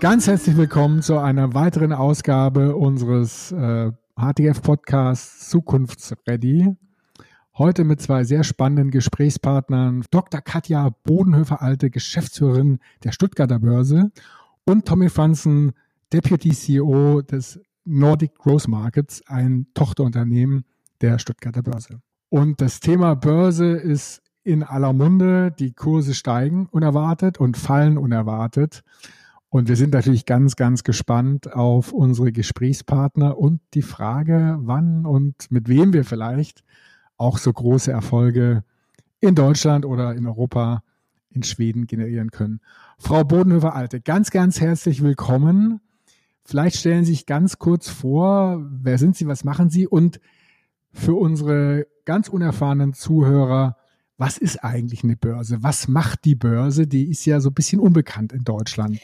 Ganz herzlich willkommen zu einer weiteren Ausgabe unseres äh, HTF-Podcasts Zukunftsready. Heute mit zwei sehr spannenden Gesprächspartnern, Dr. Katja Bodenhöfer-Alte, Geschäftsführerin der Stuttgarter Börse und Tommy Franzen, Deputy CEO des Nordic Growth Markets, ein Tochterunternehmen der Stuttgarter Börse. Und das Thema Börse ist in aller Munde. Die Kurse steigen unerwartet und fallen unerwartet. Und wir sind natürlich ganz, ganz gespannt auf unsere Gesprächspartner und die Frage, wann und mit wem wir vielleicht auch so große Erfolge in Deutschland oder in Europa, in Schweden generieren können. Frau Bodenhöfer-Alte, ganz, ganz herzlich willkommen. Vielleicht stellen Sie sich ganz kurz vor, wer sind Sie, was machen Sie und für unsere ganz unerfahrenen Zuhörer, was ist eigentlich eine Börse? Was macht die Börse? Die ist ja so ein bisschen unbekannt in Deutschland.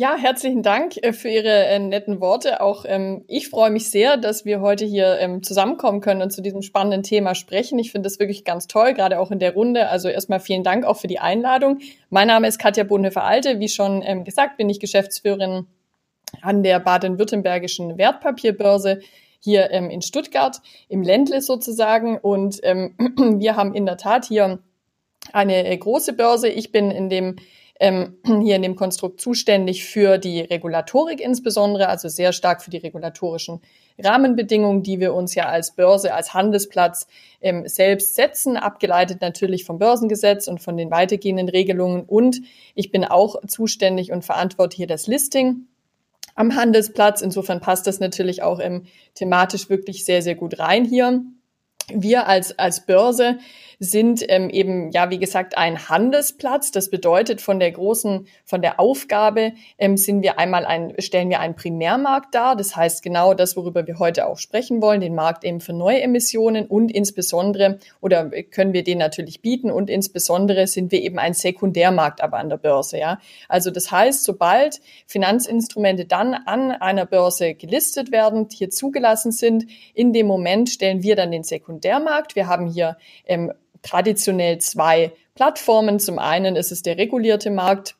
Ja, herzlichen Dank äh, für Ihre äh, netten Worte. Auch ähm, ich freue mich sehr, dass wir heute hier ähm, zusammenkommen können und zu diesem spannenden Thema sprechen. Ich finde das wirklich ganz toll, gerade auch in der Runde. Also erstmal vielen Dank auch für die Einladung. Mein Name ist Katja Bodenhöfer-Alte. Wie schon ähm, gesagt, bin ich Geschäftsführerin an der baden-württembergischen Wertpapierbörse hier ähm, in Stuttgart, im Ländle sozusagen. Und ähm, wir haben in der Tat hier eine äh, große Börse. Ich bin in dem ähm, hier in dem Konstrukt zuständig für die Regulatorik insbesondere, also sehr stark für die regulatorischen Rahmenbedingungen, die wir uns ja als Börse, als Handelsplatz ähm, selbst setzen, abgeleitet natürlich vom Börsengesetz und von den weitergehenden Regelungen. Und ich bin auch zuständig und verantworte hier das Listing am Handelsplatz. Insofern passt das natürlich auch ähm, thematisch wirklich sehr, sehr gut rein hier. Wir als, als Börse sind ähm, eben, ja, wie gesagt, ein Handelsplatz. Das bedeutet, von der großen, von der Aufgabe ähm, sind wir einmal ein, stellen wir einen Primärmarkt dar. Das heißt genau das, worüber wir heute auch sprechen wollen, den Markt eben für neue Emissionen und insbesondere, oder können wir den natürlich bieten und insbesondere sind wir eben ein Sekundärmarkt aber an der Börse, ja. Also das heißt, sobald Finanzinstrumente dann an einer Börse gelistet werden, hier zugelassen sind, in dem Moment stellen wir dann den Sekundärmarkt. Wir haben hier ähm, traditionell zwei Plattformen. Zum einen ist es der regulierte Markt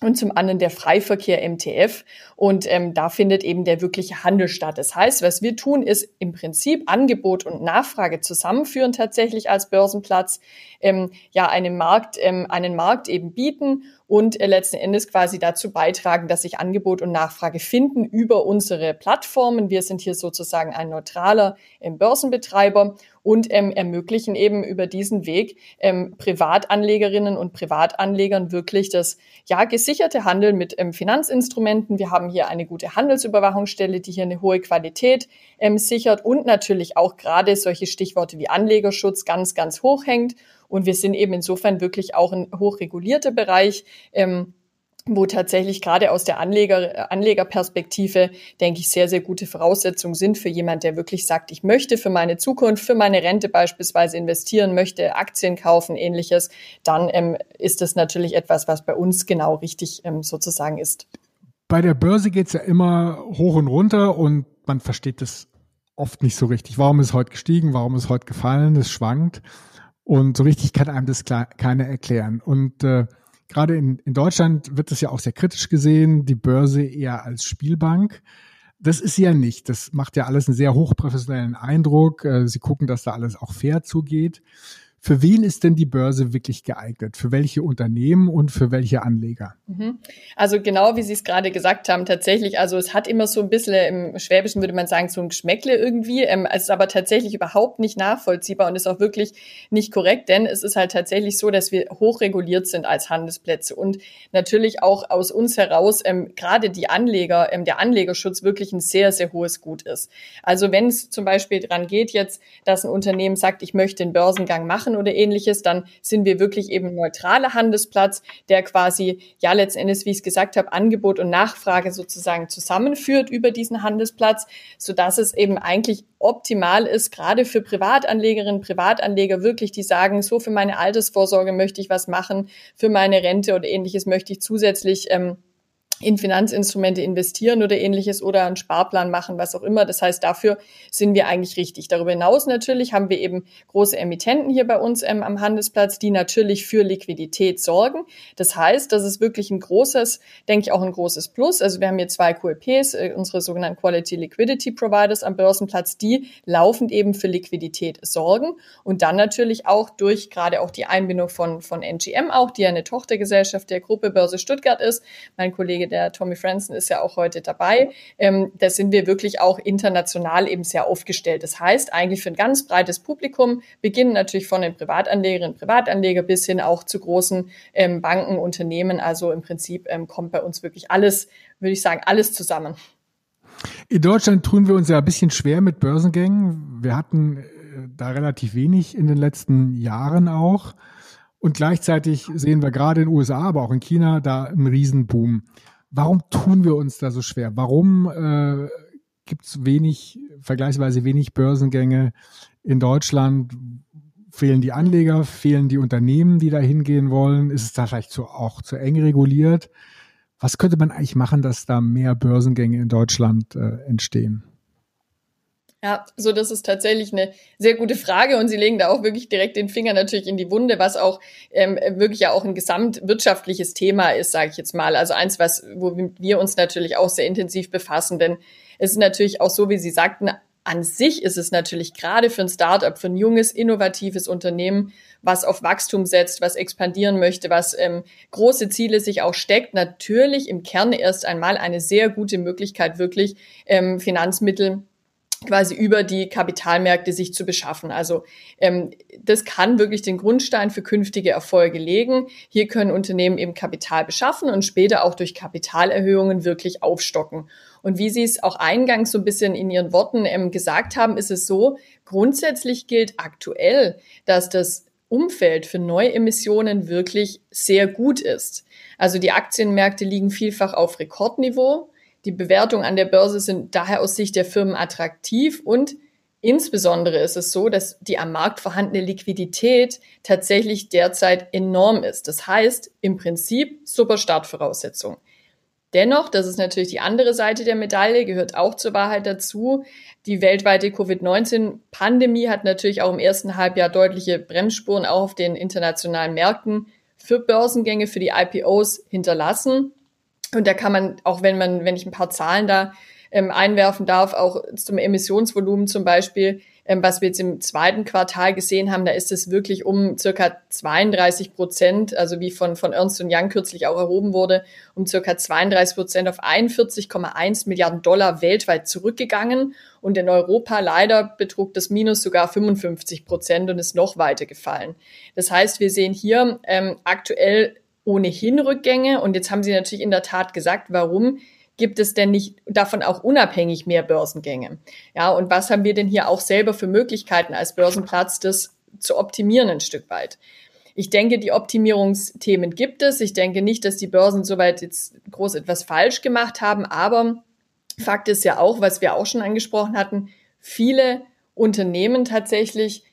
und zum anderen der Freiverkehr MTF. Und ähm, da findet eben der wirkliche Handel statt. Das heißt, was wir tun, ist im Prinzip Angebot und Nachfrage zusammenführen tatsächlich als Börsenplatz, ähm, ja einen Markt, ähm, einen Markt eben bieten und äh, letzten Endes quasi dazu beitragen, dass sich Angebot und Nachfrage finden über unsere Plattformen. Wir sind hier sozusagen ein neutraler ähm, Börsenbetreiber und ähm, ermöglichen eben über diesen Weg ähm, Privatanlegerinnen und Privatanlegern wirklich das ja gesicherte Handeln mit ähm, Finanzinstrumenten. Wir haben hier eine gute Handelsüberwachungsstelle, die hier eine hohe Qualität ähm, sichert und natürlich auch gerade solche Stichworte wie Anlegerschutz ganz, ganz hoch hängt. Und wir sind eben insofern wirklich auch ein hochregulierter Bereich. Ähm, wo tatsächlich gerade aus der Anleger, Anlegerperspektive, denke ich, sehr, sehr gute Voraussetzungen sind für jemand, der wirklich sagt, ich möchte für meine Zukunft, für meine Rente beispielsweise investieren, möchte Aktien kaufen, ähnliches, dann ähm, ist das natürlich etwas, was bei uns genau richtig ähm, sozusagen ist. Bei der Börse geht es ja immer hoch und runter und man versteht das oft nicht so richtig. Warum ist heute gestiegen? Warum ist heute gefallen? Es schwankt. Und so richtig kann einem das keiner erklären. Und äh, gerade in, in Deutschland wird das ja auch sehr kritisch gesehen, die Börse eher als Spielbank. Das ist sie ja nicht. Das macht ja alles einen sehr hochprofessionellen Eindruck. Äh, sie gucken, dass da alles auch fair zugeht. Für wen ist denn die Börse wirklich geeignet? Für welche Unternehmen und für welche Anleger? Mhm. Also genau wie Sie es gerade gesagt haben, tatsächlich, also es hat immer so ein bisschen, im Schwäbischen würde man sagen, so ein Geschmäckle irgendwie. Ähm, es ist aber tatsächlich überhaupt nicht nachvollziehbar und ist auch wirklich nicht korrekt, denn es ist halt tatsächlich so, dass wir hochreguliert sind als Handelsplätze und natürlich auch aus uns heraus ähm, gerade die Anleger, ähm, der Anlegerschutz wirklich ein sehr, sehr hohes Gut ist. Also wenn es zum Beispiel dran geht jetzt, dass ein Unternehmen sagt, ich möchte den Börsengang machen, machen oder ähnliches, dann sind wir wirklich eben neutraler Handelsplatz, der quasi, ja, letzten Endes, wie ich es gesagt habe, Angebot und Nachfrage sozusagen zusammenführt über diesen Handelsplatz, so dass es eben eigentlich optimal ist, gerade für Privatanlegerinnen, Privatanleger wirklich, die sagen, so für meine Altersvorsorge möchte ich was machen, für meine Rente oder ähnliches möchte ich zusätzlich ähm, in Finanzinstrumente investieren oder ähnliches oder einen Sparplan machen, was auch immer. Das heißt, dafür sind wir eigentlich richtig. Darüber hinaus natürlich haben wir eben große Emittenten hier bei uns ähm, am Handelsplatz, die natürlich für Liquidität sorgen. Das heißt, das ist wirklich ein großes, denke ich auch ein großes Plus. Also wir haben hier zwei QLPs, äh, unsere sogenannten Quality Liquidity Providers am Börsenplatz, die laufend eben für Liquidität sorgen und dann natürlich auch durch gerade auch die Einbindung von, von NGM auch, die ja eine Tochtergesellschaft der Gruppe Börse Stuttgart ist. Mein Kollege der Tommy Franzen ist ja auch heute dabei. Ähm, da sind wir wirklich auch international eben sehr aufgestellt. Das heißt, eigentlich für ein ganz breites Publikum, beginnen natürlich von den Privatanlegerinnen und Privatanleger bis hin auch zu großen ähm, Banken, Unternehmen. Also im Prinzip ähm, kommt bei uns wirklich alles, würde ich sagen, alles zusammen. In Deutschland tun wir uns ja ein bisschen schwer mit Börsengängen. Wir hatten äh, da relativ wenig in den letzten Jahren auch. Und gleichzeitig sehen wir gerade in den USA, aber auch in China da einen Riesenboom. Warum tun wir uns da so schwer? Warum äh, gibt es wenig, vergleichsweise wenig Börsengänge in Deutschland? Fehlen die Anleger? Fehlen die Unternehmen, die da hingehen wollen? Ist es da vielleicht zu, auch zu eng reguliert? Was könnte man eigentlich machen, dass da mehr Börsengänge in Deutschland äh, entstehen? Ja, so das ist tatsächlich eine sehr gute Frage und Sie legen da auch wirklich direkt den Finger natürlich in die Wunde, was auch ähm, wirklich ja auch ein gesamtwirtschaftliches Thema ist, sage ich jetzt mal. Also eins, was wo wir uns natürlich auch sehr intensiv befassen, denn es ist natürlich auch so, wie Sie sagten, an sich ist es natürlich gerade für ein Startup, für ein junges, innovatives Unternehmen, was auf Wachstum setzt, was expandieren möchte, was ähm, große Ziele sich auch steckt, natürlich im Kern erst einmal eine sehr gute Möglichkeit, wirklich ähm, Finanzmittel quasi über die Kapitalmärkte sich zu beschaffen. Also ähm, das kann wirklich den Grundstein für künftige Erfolge legen. Hier können Unternehmen eben Kapital beschaffen und später auch durch Kapitalerhöhungen wirklich aufstocken. Und wie Sie es auch eingangs so ein bisschen in Ihren Worten ähm, gesagt haben, ist es so, grundsätzlich gilt aktuell, dass das Umfeld für Neuemissionen wirklich sehr gut ist. Also die Aktienmärkte liegen vielfach auf Rekordniveau. Die Bewertungen an der Börse sind daher aus Sicht der Firmen attraktiv und insbesondere ist es so, dass die am Markt vorhandene Liquidität tatsächlich derzeit enorm ist. Das heißt, im Prinzip super Startvoraussetzung. Dennoch, das ist natürlich die andere Seite der Medaille, gehört auch zur Wahrheit dazu. Die weltweite Covid-19-Pandemie hat natürlich auch im ersten Halbjahr deutliche Bremsspuren auch auf den internationalen Märkten für Börsengänge, für die IPOs hinterlassen. Und da kann man, auch wenn man, wenn ich ein paar Zahlen da ähm, einwerfen darf, auch zum Emissionsvolumen zum Beispiel, ähm, was wir jetzt im zweiten Quartal gesehen haben, da ist es wirklich um circa 32 Prozent, also wie von, von Ernst Young kürzlich auch erhoben wurde, um circa 32 Prozent auf 41,1 Milliarden Dollar weltweit zurückgegangen. Und in Europa leider betrug das Minus sogar 55 Prozent und ist noch weiter gefallen. Das heißt, wir sehen hier ähm, aktuell ohnehin Rückgänge. Und jetzt haben Sie natürlich in der Tat gesagt, warum gibt es denn nicht davon auch unabhängig mehr Börsengänge? Ja, und was haben wir denn hier auch selber für Möglichkeiten als Börsenplatz, das zu optimieren ein Stück weit? Ich denke, die Optimierungsthemen gibt es. Ich denke nicht, dass die Börsen soweit jetzt groß etwas falsch gemacht haben, aber Fakt ist ja auch, was wir auch schon angesprochen hatten, viele Unternehmen tatsächlich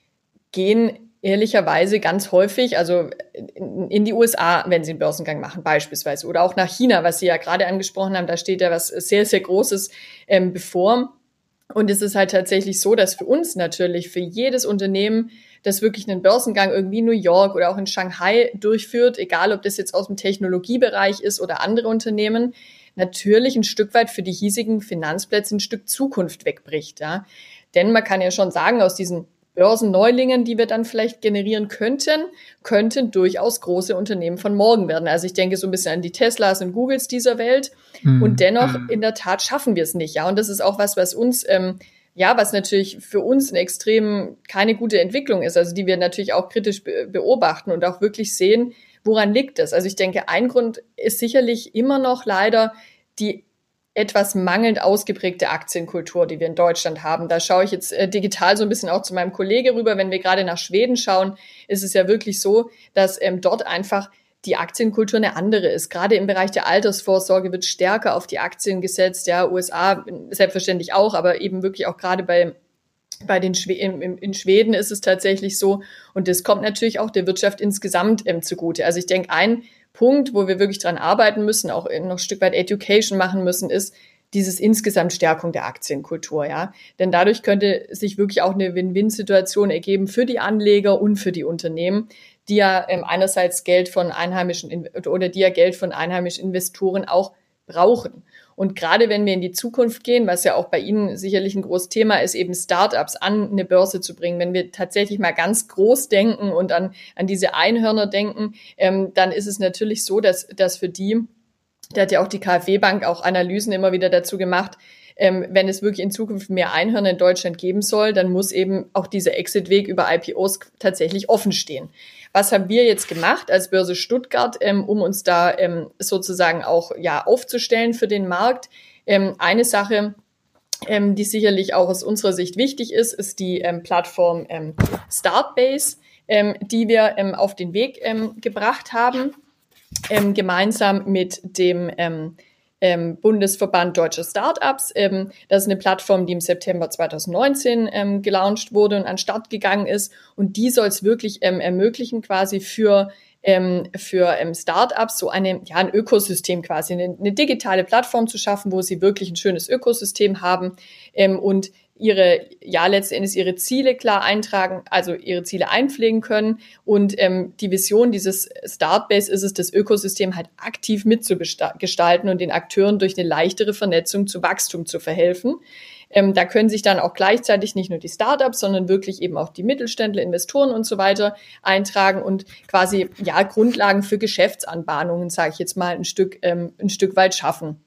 gehen ehrlicherweise ganz häufig, also in die USA, wenn sie einen Börsengang machen beispielsweise, oder auch nach China, was Sie ja gerade angesprochen haben, da steht ja was sehr, sehr Großes ähm, bevor. Und es ist halt tatsächlich so, dass für uns natürlich, für jedes Unternehmen, das wirklich einen Börsengang irgendwie in New York oder auch in Shanghai durchführt, egal ob das jetzt aus dem Technologiebereich ist oder andere Unternehmen, natürlich ein Stück weit für die hiesigen Finanzplätze ein Stück Zukunft wegbricht. Ja. Denn man kann ja schon sagen, aus diesen Börsenneulingen, die wir dann vielleicht generieren könnten, könnten durchaus große Unternehmen von morgen werden. Also ich denke so ein bisschen an die Teslas und Googles dieser Welt. Mhm. Und dennoch, hm. in der Tat, schaffen wir es nicht. Ja, und das ist auch was, was uns, ähm, ja, was natürlich für uns eine extrem keine gute Entwicklung ist, also die wir natürlich auch kritisch be beobachten und auch wirklich sehen, woran liegt das? Also ich denke, ein Grund ist sicherlich immer noch leider die etwas mangelnd ausgeprägte Aktienkultur, die wir in Deutschland haben. Da schaue ich jetzt äh, digital so ein bisschen auch zu meinem Kollege rüber. Wenn wir gerade nach Schweden schauen, ist es ja wirklich so, dass ähm, dort einfach die Aktienkultur eine andere ist. Gerade im Bereich der Altersvorsorge wird stärker auf die Aktien gesetzt. Ja, USA selbstverständlich auch, aber eben wirklich auch gerade bei bei den Schwe in, in Schweden ist es tatsächlich so und das kommt natürlich auch der Wirtschaft insgesamt ähm, zugute. Also ich denke, ein Punkt, wo wir wirklich dran arbeiten müssen, auch noch ein Stück weit Education machen müssen, ist dieses insgesamt Stärkung der Aktienkultur, ja. Denn dadurch könnte sich wirklich auch eine Win-Win-Situation ergeben für die Anleger und für die Unternehmen, die ja ähm, einerseits Geld von einheimischen oder die ja Geld von einheimischen Investoren auch brauchen. Und gerade wenn wir in die Zukunft gehen, was ja auch bei Ihnen sicherlich ein großes Thema ist, eben Startups an eine Börse zu bringen, wenn wir tatsächlich mal ganz groß denken und an, an diese Einhörner denken, ähm, dann ist es natürlich so, dass, dass für die, da hat ja auch die KfW-Bank auch Analysen immer wieder dazu gemacht, ähm, wenn es wirklich in Zukunft mehr Einhörner in Deutschland geben soll, dann muss eben auch dieser Exit-Weg über IPOs tatsächlich offen stehen. Was haben wir jetzt gemacht als Börse Stuttgart, ähm, um uns da ähm, sozusagen auch ja aufzustellen für den Markt? Ähm, eine Sache, ähm, die sicherlich auch aus unserer Sicht wichtig ist, ist die ähm, Plattform ähm, Startbase, ähm, die wir ähm, auf den Weg ähm, gebracht haben, ähm, gemeinsam mit dem ähm, ähm, Bundesverband Deutsche Startups. Ähm, das ist eine Plattform, die im September 2019 ähm, gelauncht wurde und an Start gegangen ist. Und die soll es wirklich ähm, ermöglichen, quasi für ähm, für ähm, Startups so eine, ja, ein Ökosystem quasi, eine, eine digitale Plattform zu schaffen, wo sie wirklich ein schönes Ökosystem haben ähm, und ihre, ja, letztendlich ihre Ziele klar eintragen, also ihre Ziele einpflegen können. Und ähm, die Vision dieses Startbase ist es, das Ökosystem halt aktiv mitzugestalten und den Akteuren durch eine leichtere Vernetzung zu Wachstum zu verhelfen. Ähm, da können sich dann auch gleichzeitig nicht nur die Startups, sondern wirklich eben auch die Mittelständler, Investoren und so weiter eintragen und quasi ja Grundlagen für Geschäftsanbahnungen, sage ich jetzt mal, ein Stück ähm, ein Stück weit schaffen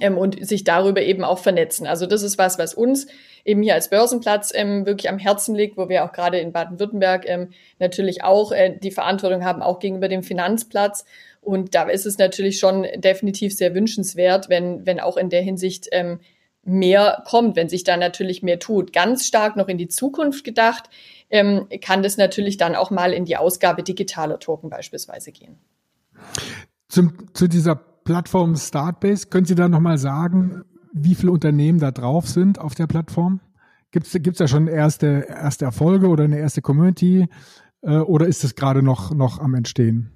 ähm, und sich darüber eben auch vernetzen. Also das ist was, was uns eben hier als Börsenplatz ähm, wirklich am Herzen liegt, wo wir auch gerade in Baden-Württemberg ähm, natürlich auch äh, die Verantwortung haben, auch gegenüber dem Finanzplatz. Und da ist es natürlich schon definitiv sehr wünschenswert, wenn, wenn auch in der Hinsicht ähm, mehr kommt, wenn sich da natürlich mehr tut. Ganz stark noch in die Zukunft gedacht, ähm, kann das natürlich dann auch mal in die Ausgabe digitaler Token beispielsweise gehen. Zum, zu dieser Plattform Startbase. Können Sie da nochmal sagen, wie viele Unternehmen da drauf sind auf der Plattform? Gibt es da schon erste, erste Erfolge oder eine erste Community äh, oder ist es gerade noch, noch am Entstehen?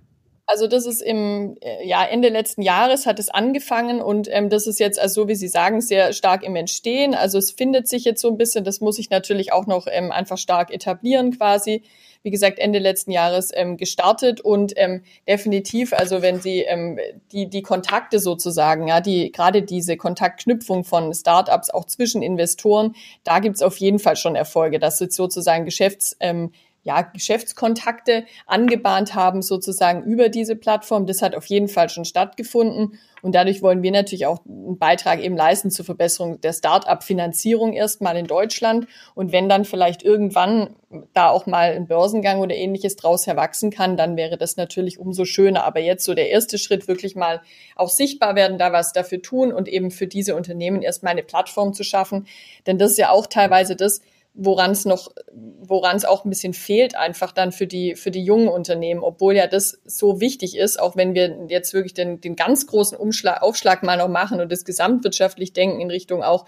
Also das ist im äh, ja, Ende letzten Jahres hat es angefangen und ähm, das ist jetzt, also so wie Sie sagen, sehr stark im Entstehen. Also es findet sich jetzt so ein bisschen, das muss ich natürlich auch noch ähm, einfach stark etablieren quasi wie gesagt, Ende letzten Jahres ähm, gestartet und ähm, definitiv, also wenn Sie ähm, die, die Kontakte sozusagen, ja, die gerade diese Kontaktknüpfung von Startups auch zwischen Investoren, da gibt's auf jeden Fall schon Erfolge. Das ist sozusagen Geschäfts ähm, ja, Geschäftskontakte angebahnt haben, sozusagen über diese Plattform. Das hat auf jeden Fall schon stattgefunden. Und dadurch wollen wir natürlich auch einen Beitrag eben leisten zur Verbesserung der Start-up-Finanzierung erstmal in Deutschland. Und wenn dann vielleicht irgendwann da auch mal ein Börsengang oder ähnliches draus erwachsen kann, dann wäre das natürlich umso schöner. Aber jetzt so der erste Schritt, wirklich mal auch sichtbar werden, da was dafür tun und eben für diese Unternehmen erstmal eine Plattform zu schaffen. Denn das ist ja auch teilweise das, woran es noch, woran es auch ein bisschen fehlt, einfach dann für die, für die jungen Unternehmen, obwohl ja das so wichtig ist, auch wenn wir jetzt wirklich den, den ganz großen Umschlag, Aufschlag mal noch machen und das gesamtwirtschaftlich denken in Richtung auch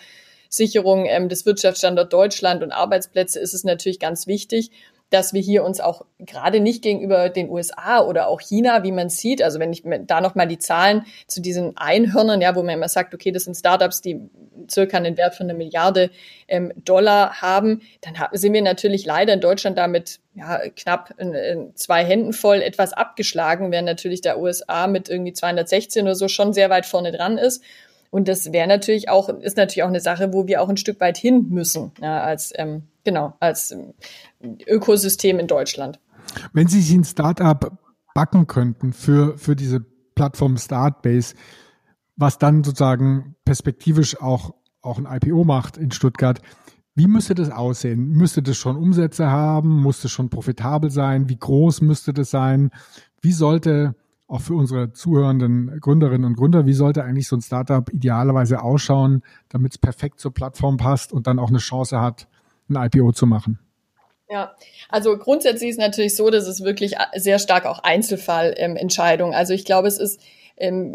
Sicherung ähm, des Wirtschaftsstandort Deutschland und Arbeitsplätze, ist es natürlich ganz wichtig dass wir hier uns auch gerade nicht gegenüber den USA oder auch China, wie man sieht, also wenn ich da nochmal die Zahlen zu diesen Einhörnern, ja, wo man immer sagt, okay, das sind Startups, die circa einen Wert von einer Milliarde ähm, Dollar haben, dann sind wir natürlich leider in Deutschland damit ja, knapp in, in zwei Händen voll etwas abgeschlagen, während natürlich der USA mit irgendwie 216 oder so schon sehr weit vorne dran ist. Und das wäre natürlich auch, ist natürlich auch eine Sache, wo wir auch ein Stück weit hin müssen, ja, als, ähm, genau, als ähm, Ökosystem in Deutschland. Wenn Sie sich ein Startup backen könnten für, für diese Plattform Startbase, was dann sozusagen perspektivisch auch, auch ein IPO macht in Stuttgart, wie müsste das aussehen? Müsste das schon Umsätze haben? Muss es schon profitabel sein? Wie groß müsste das sein? Wie sollte auch für unsere zuhörenden Gründerinnen und Gründer, wie sollte eigentlich so ein Startup idealerweise ausschauen, damit es perfekt zur Plattform passt und dann auch eine Chance hat, ein IPO zu machen? Ja, also grundsätzlich ist natürlich so, dass es wirklich sehr stark auch Einzelfallentscheidungen. Ähm, also ich glaube, es ist ähm,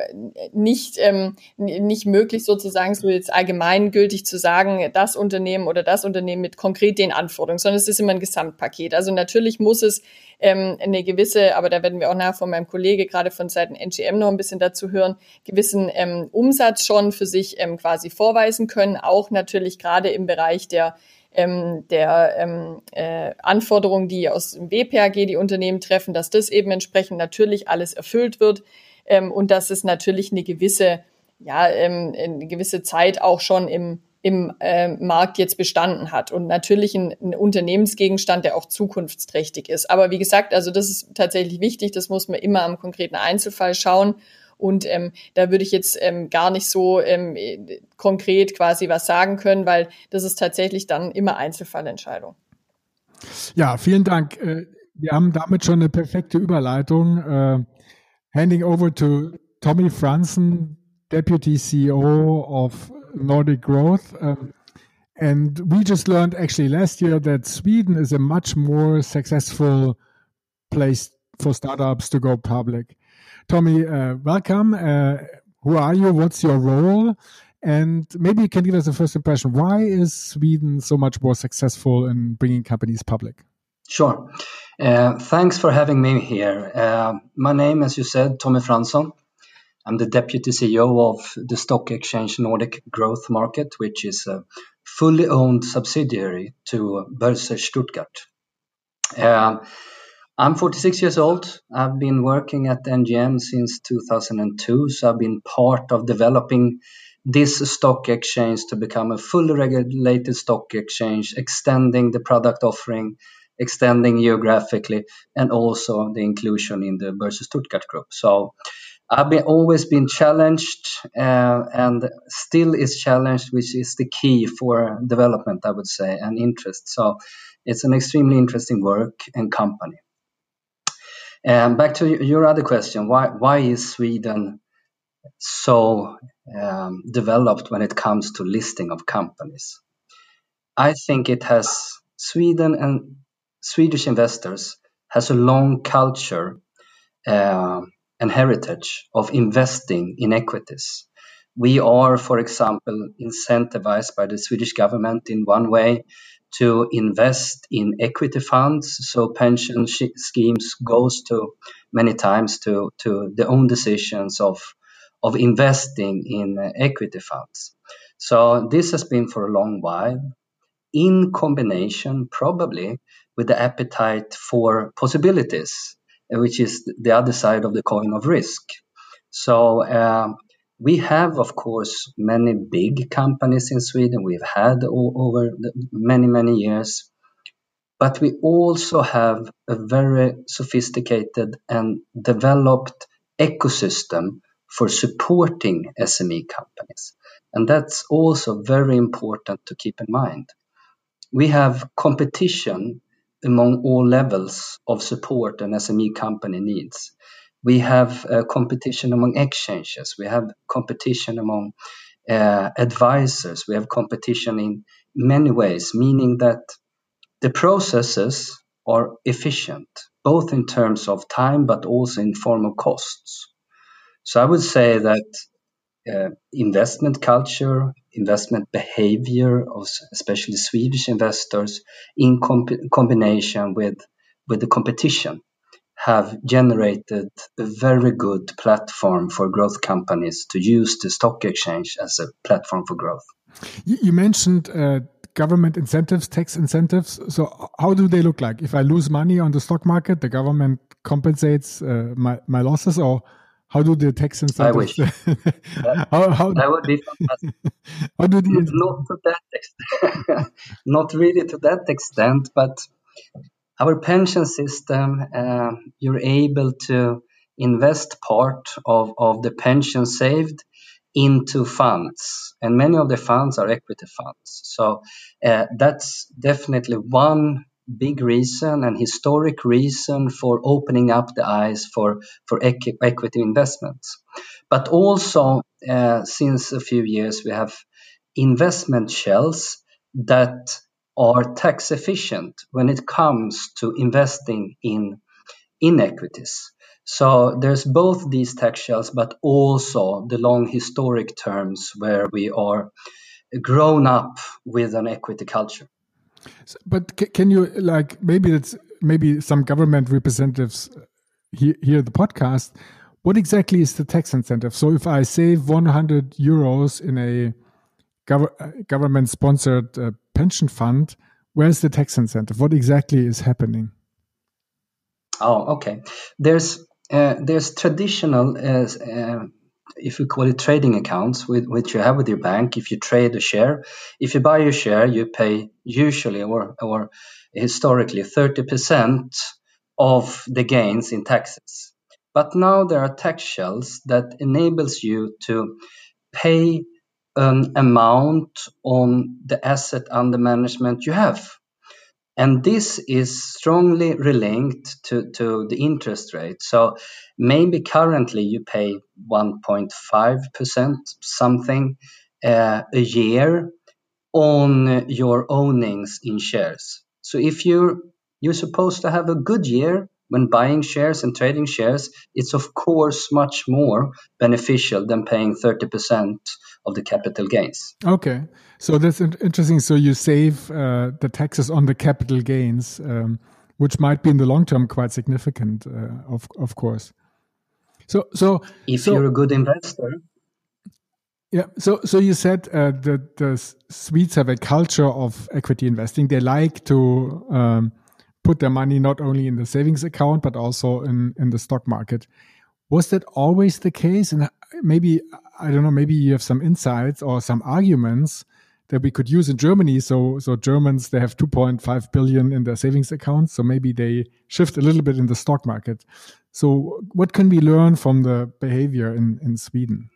nicht, ähm, nicht möglich sozusagen so jetzt allgemeingültig zu sagen, das Unternehmen oder das Unternehmen mit konkret den Anforderungen, sondern es ist immer ein Gesamtpaket. Also natürlich muss es ähm, eine gewisse, aber da werden wir auch nachher von meinem Kollege gerade von Seiten NGM noch ein bisschen dazu hören, gewissen ähm, Umsatz schon für sich ähm, quasi vorweisen können, auch natürlich gerade im Bereich der ähm, der ähm, äh, Anforderungen, die aus dem WPAG die Unternehmen treffen, dass das eben entsprechend natürlich alles erfüllt wird. Ähm, und dass es natürlich eine gewisse, ja, ähm, eine gewisse Zeit auch schon im im äh, Markt jetzt bestanden hat. Und natürlich ein, ein Unternehmensgegenstand, der auch zukunftsträchtig ist. Aber wie gesagt, also das ist tatsächlich wichtig, das muss man immer am konkreten Einzelfall schauen und ähm, da würde ich jetzt ähm, gar nicht so ähm, konkret quasi was sagen können, weil das ist tatsächlich dann immer Einzelfallentscheidung. Ja, vielen Dank. Äh, wir haben damit schon eine perfekte Überleitung. Uh, handing over to Tommy Franzen, Deputy CEO of Nordic Growth. Um, and we just learned actually last year that Sweden is a much more successful place for startups to go public. Tommy, uh, welcome. Uh, who are you? What's your role? And maybe you can give us a first impression. Why is Sweden so much more successful in bringing companies public? Sure. Uh, thanks for having me here. Uh, my name, as you said, Tommy Fransson. I'm the deputy CEO of the stock exchange Nordic Growth Market, which is a fully owned subsidiary to Börse Stuttgart. Uh, I'm 46 years old. I've been working at NGM since 2002, so I've been part of developing this stock exchange to become a fully regulated stock exchange, extending the product offering, extending geographically, and also the inclusion in the Börse Stuttgart group. So I've been, always been challenged uh, and still is challenged, which is the key for development, I would say, and interest. So it's an extremely interesting work and company. Um, back to your other question, why why is Sweden so um, developed when it comes to listing of companies? I think it has Sweden and Swedish investors has a long culture uh, and heritage of investing in equities. We are, for example, incentivized by the Swedish government in one way to invest in equity funds. So pension sh- schemes goes to many times to, to the own decisions of, of investing in uh, equity funds. So this has been for a long while in combination probably with the appetite for possibilities, which is the other side of the coin of risk. So uh, we have, of course, many big companies in Sweden. We've had over many, many years. But we also have a very sophisticated and developed ecosystem for supporting SME companies. And that's also very important to keep in mind. We have competition among all levels of support an SME company needs we have uh, competition among exchanges, we have competition among uh, advisors, we have competition in many ways, meaning that the processes are efficient, both in terms of time but also in form of costs. So I would say that uh, investment culture, investment behavior of especially Swedish investors, in comp- combination with with the competition, have generated a very good platform for growth companies to use the stock exchange as a platform for growth. You mentioned uh, government incentives, tax incentives. So, how do they look like? If I lose money on the stock market, the government compensates uh, my, my losses, or how do the tax incentives? I wish. how, how, that would be fantastic. how do the not to that extent, not really to that extent, but our pension system, uh, you're able to invest part of, of the pension saved into funds, and many of the funds are equity funds. So uh, that's definitely one big reason and historic reason for opening up the eyes for for equi- equity investments. But also, uh, since a few years, we have investment shells that are tax efficient when it comes to investing in inequities. So there's both these tax shells, but also the long historic terms where we are grown up with an equity culture. But can you like maybe it's maybe some government representatives hear, hear the podcast? What exactly is the tax incentive? So if I save 100 euros in a gov government sponsored uh, pension fund, where's the tax incentive? What exactly is happening? Oh, okay. There's uh, there's traditional, uh, uh, if you call it trading accounts, with, which you have with your bank. If you trade a share, if you buy a share, you pay usually or or historically 30% of the gains in taxes. But now there are tax shells that enables you to pay an amount on the asset under management you have. And this is strongly relinked to, to the interest rate. So maybe currently you pay 1.5% something uh, a year on your ownings in shares. So if you're you're supposed to have a good year when buying shares and trading shares, it's of course much more beneficial than paying 30% of the capital gains. Okay, so that's interesting. So you save uh, the taxes on the capital gains, um, which might be in the long term quite significant, uh, of of course. So, so if so, you're a good investor, yeah. So, so you said uh, that the Swedes have a culture of equity investing. They like to um, put their money not only in the savings account but also in in the stock market. Was that always the case? And maybe I don't know. Maybe you have some insights or some arguments that we could use in Germany. So, so Germans they have 2.5 billion in their savings accounts. So maybe they shift a little bit in the stock market. So, what can we learn from the behavior in in Sweden?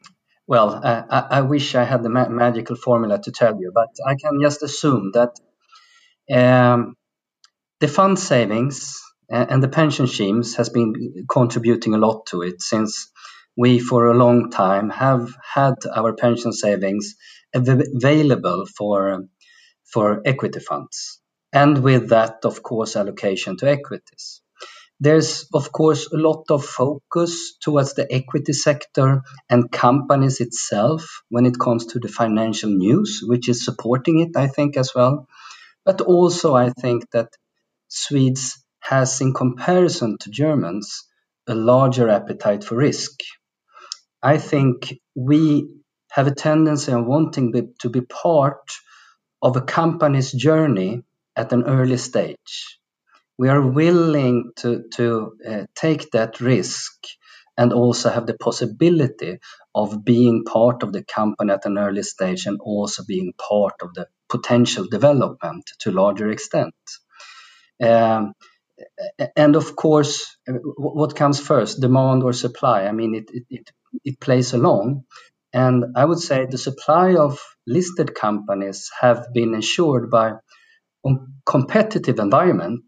Well, uh, I, I, wish I had the ma magical formula to tell you, but I can just assume that um, the fund savings and the pension schemes has been contributing a lot to it since we for a long time have had our pension savings available for for equity funds and with that of course allocation to equities there's, of course, a lot of focus towards the equity sector and companies itself when it comes to the financial news, which is supporting it, I think, as well. But also, I think that Swedes has, in comparison to Germans, a larger appetite for risk. I think we have a tendency of wanting to be part of a company's journey at an early stage we are willing to, to uh, take that risk and also have the possibility of being part of the company at an early stage and also being part of the potential development to a larger extent. Um, and of course, what comes first, demand or supply? I mean, it, it, it, it plays along. And I would say the supply of listed companies have been ensured by a competitive environment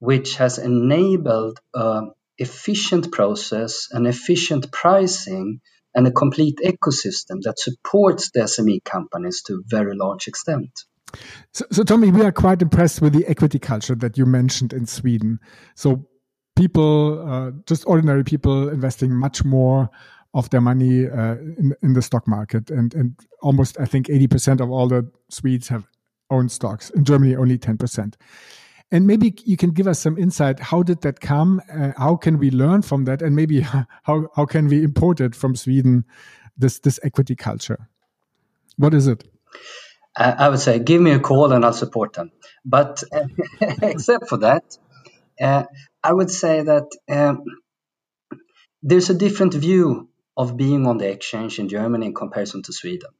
which has enabled an efficient process and efficient pricing and a complete ecosystem that supports the SME companies to a very large extent. So, so, Tommy, we are quite impressed with the equity culture that you mentioned in Sweden. So, people, uh, just ordinary people, investing much more of their money uh, in, in the stock market, and and almost I think eighty percent of all the Swedes have owned stocks. In Germany, only ten percent. And maybe you can give us some insight. How did that come? Uh, how can we learn from that? And maybe how, how can we import it from Sweden, this, this equity culture? What is it? I would say, give me a call and I'll support them. But uh, except for that, uh, I would say that um, there's a different view of being on the exchange in Germany in comparison to Sweden.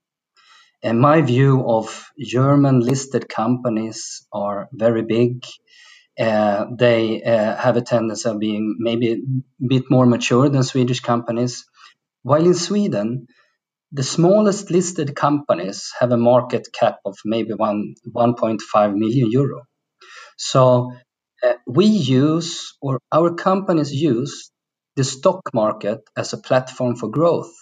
And my view of German listed companies are very big. Uh, they uh, have a tendency of being maybe a bit more mature than Swedish companies. While in Sweden, the smallest listed companies have a market cap of maybe one, 1.5 million euro. So uh, we use, or our companies use, the stock market as a platform for growth.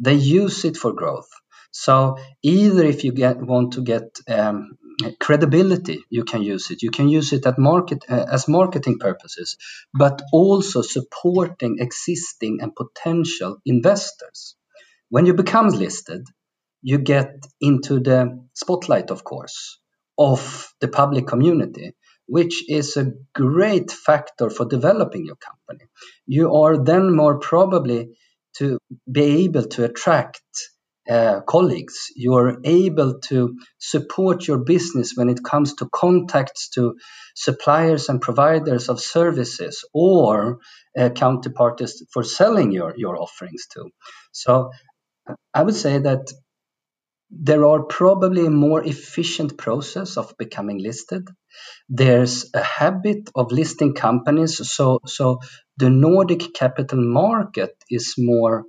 They use it for growth. So either if you get want to get um, credibility, you can use it. You can use it at market uh, as marketing purposes, but also supporting existing and potential investors. When you become listed, you get into the spotlight, of course, of the public community, which is a great factor for developing your company. You are then more probably to be able to attract uh, colleagues. You are able to support your business when it comes to contacts to suppliers and providers of services or uh, counterparties for selling your, your offerings to. So I would say that there are probably a more efficient process of becoming listed. There's a habit of listing companies, so so the Nordic capital market is more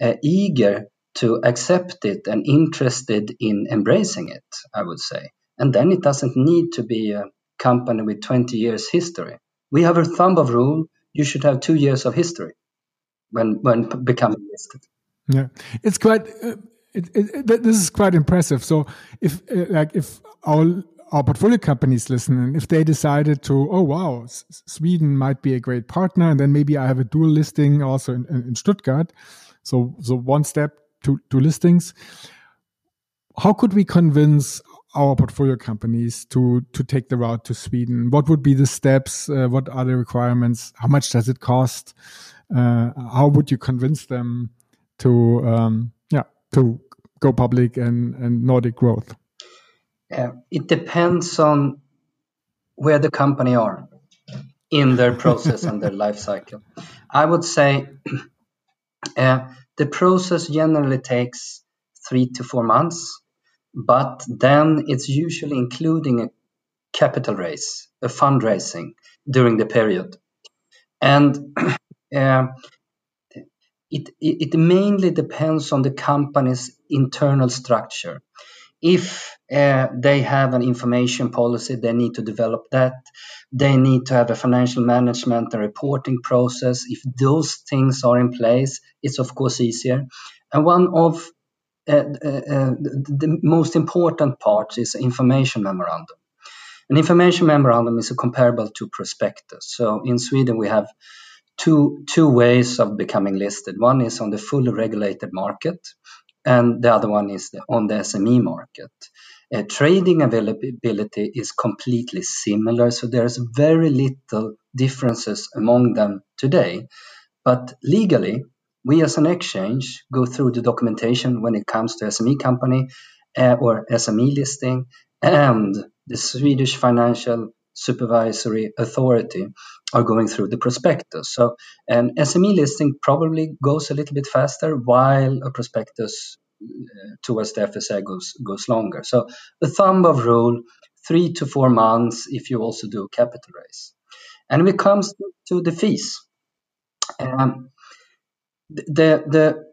uh, eager to accept it and interested in embracing it, I would say. And then it doesn't need to be a company with 20 years history. We have a thumb of rule. You should have two years of history when, when becoming listed. Yeah, it's quite, uh, it, it, it, this is quite impressive. So if, uh, like, if our, our portfolio companies listen and if they decided to, oh, wow, S Sweden might be a great partner. And then maybe I have a dual listing also in, in, in Stuttgart. So, so one step to, to listings. How could we convince our portfolio companies to to take the route to Sweden? What would be the steps? Uh, what are the requirements? How much does it cost? Uh, how would you convince them to um, to go public and, and Nordic growth? Uh, it depends on where the company are in their process and their life cycle. I would say uh, the process generally takes three to four months, but then it's usually including a capital raise, a fundraising during the period. And uh, it, it mainly depends on the company's internal structure. If uh, they have an information policy, they need to develop that. They need to have a financial management and reporting process. If those things are in place, it's of course easier. And one of uh, uh, uh the most important parts is information memorandum. An information memorandum is comparable to prospectus. So in Sweden, we have two two ways of becoming listed. One is on the fully regulated market, and the other one is the, on the SME market. Uh, trading availability is completely similar, so there's very little differences among them today. But legally, we as an exchange go through the documentation when it comes to SME company uh, or SME listing, and the Swedish Financial Supervisory Authority are going through the prospectus. So an SME listing probably goes a little bit faster, while a prospectus towards the FSA goes goes longer. So a thumb of rule, three to four months if you also do capital raise. And when it comes to the fees, um, the the